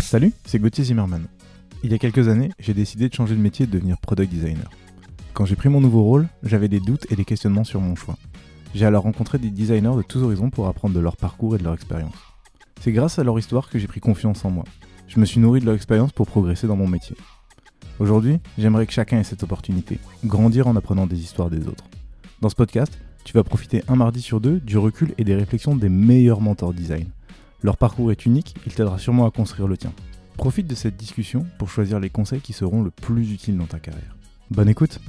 Salut, c'est Gauthier Zimmerman. Il y a quelques années, j'ai décidé de changer de métier et de devenir product designer. Quand j'ai pris mon nouveau rôle, j'avais des doutes et des questionnements sur mon choix. J'ai alors rencontré des designers de tous horizons pour apprendre de leur parcours et de leur expérience. C'est grâce à leur histoire que j'ai pris confiance en moi. Je me suis nourri de leur expérience pour progresser dans mon métier. Aujourd'hui, j'aimerais que chacun ait cette opportunité, grandir en apprenant des histoires des autres. Dans ce podcast, tu vas profiter un mardi sur deux du recul et des réflexions des meilleurs mentors design. Leur parcours est unique, il t'aidera sûrement à construire le tien. Profite de cette discussion pour choisir les conseils qui seront le plus utiles dans ta carrière. Bonne écoute